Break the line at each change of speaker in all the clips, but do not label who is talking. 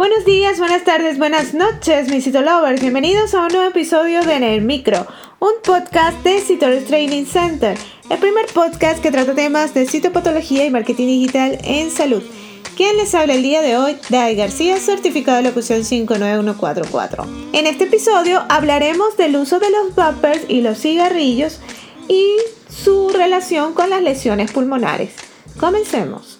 Buenos días, buenas tardes, buenas noches, mis Citolovers. Bienvenidos a un nuevo episodio de En el Micro, un podcast de Citologist Training Center, el primer podcast que trata temas de citopatología y marketing digital en salud. ¿Quién les habla el día de hoy? Dai García, certificado de locución 59144. En este episodio hablaremos del uso de los vapers y los cigarrillos y su relación con las lesiones pulmonares. Comencemos.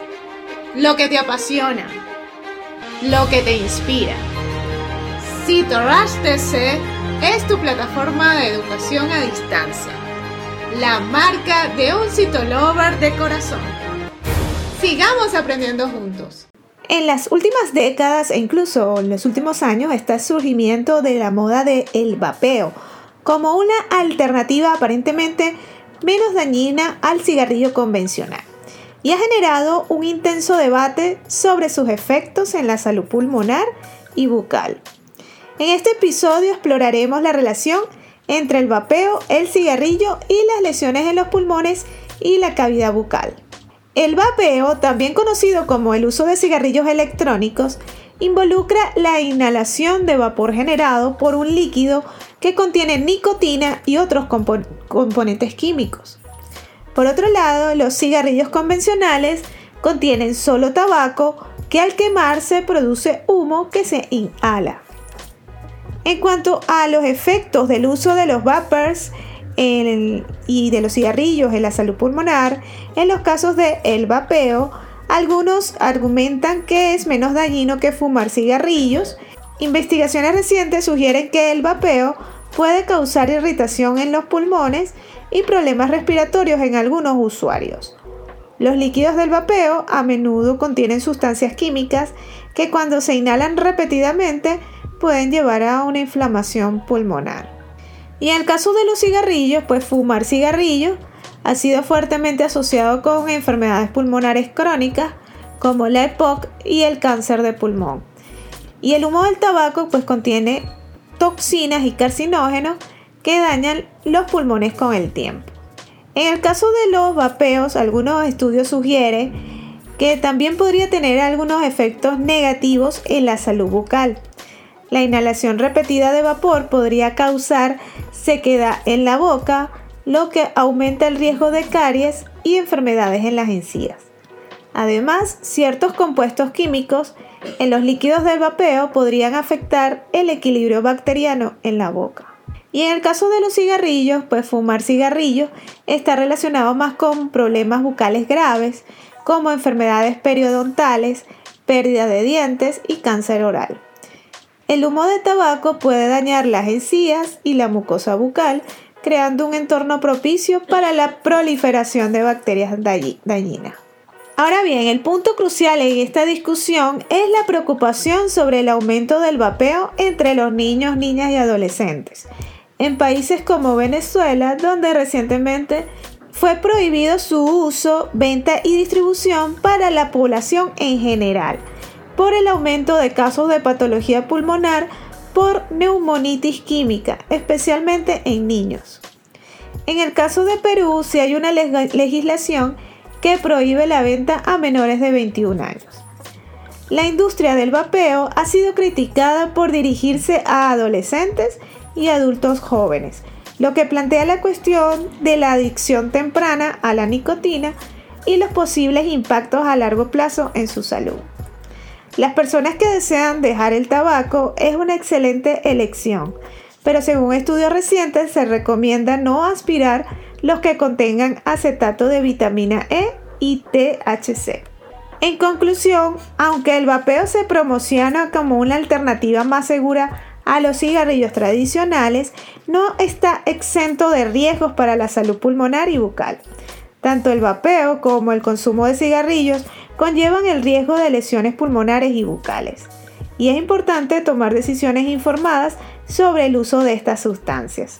lo que te apasiona, lo que te inspira. CitoRush TC es tu plataforma de educación a distancia, la marca de un citolover de corazón. Sigamos aprendiendo juntos. En las últimas décadas e incluso en los últimos años está el surgimiento de la moda del el vapeo como una alternativa aparentemente menos dañina al cigarrillo convencional y ha generado un intenso debate sobre sus efectos en la salud pulmonar y bucal. En este episodio exploraremos la relación entre el vapeo, el cigarrillo y las lesiones en los pulmones y la cavidad bucal. El vapeo, también conocido como el uso de cigarrillos electrónicos, involucra la inhalación de vapor generado por un líquido que contiene nicotina y otros componentes químicos. Por otro lado, los cigarrillos convencionales contienen solo tabaco que al quemarse produce humo que se inhala. En cuanto a los efectos del uso de los vapers y de los cigarrillos en la salud pulmonar, en los casos de el vapeo, algunos argumentan que es menos dañino que fumar cigarrillos. Investigaciones recientes sugieren que el vapeo puede causar irritación en los pulmones y problemas respiratorios en algunos usuarios. Los líquidos del vapeo a menudo contienen sustancias químicas que cuando se inhalan repetidamente pueden llevar a una inflamación pulmonar. Y en el caso de los cigarrillos, pues fumar cigarrillos ha sido fuertemente asociado con enfermedades pulmonares crónicas como la EPOC y el cáncer de pulmón. Y el humo del tabaco pues contiene toxinas y carcinógenos que dañan los pulmones con el tiempo. En el caso de los vapeos, algunos estudios sugieren que también podría tener algunos efectos negativos en la salud bucal. La inhalación repetida de vapor podría causar sequedad en la boca, lo que aumenta el riesgo de caries y enfermedades en las encías. Además, ciertos compuestos químicos en los líquidos del vapeo podrían afectar el equilibrio bacteriano en la boca. Y en el caso de los cigarrillos, pues fumar cigarrillos está relacionado más con problemas bucales graves, como enfermedades periodontales, pérdida de dientes y cáncer oral. El humo de tabaco puede dañar las encías y la mucosa bucal, creando un entorno propicio para la proliferación de bacterias dañinas. Ahora bien, el punto crucial en esta discusión es la preocupación sobre el aumento del vapeo entre los niños, niñas y adolescentes en países como Venezuela, donde recientemente fue prohibido su uso, venta y distribución para la población en general, por el aumento de casos de patología pulmonar por neumonitis química, especialmente en niños. En el caso de Perú, sí hay una legislación que prohíbe la venta a menores de 21 años. La industria del vapeo ha sido criticada por dirigirse a adolescentes y adultos jóvenes, lo que plantea la cuestión de la adicción temprana a la nicotina y los posibles impactos a largo plazo en su salud. Las personas que desean dejar el tabaco es una excelente elección, pero según estudios recientes se recomienda no aspirar los que contengan acetato de vitamina E y THC. En conclusión, aunque el vapeo se promociona como una alternativa más segura a los cigarrillos tradicionales, no está exento de riesgos para la salud pulmonar y bucal. Tanto el vapeo como el consumo de cigarrillos conllevan el riesgo de lesiones pulmonares y bucales. y es importante tomar decisiones informadas sobre el uso de estas sustancias.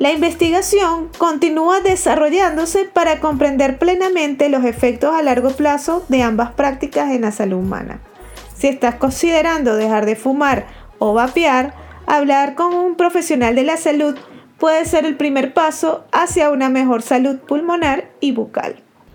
La investigación continúa desarrollándose para comprender plenamente los efectos a largo plazo de ambas prácticas en la salud humana. Si estás considerando dejar de fumar o vapear, hablar con un profesional de la salud puede ser el primer paso hacia una mejor salud pulmonar y bucal.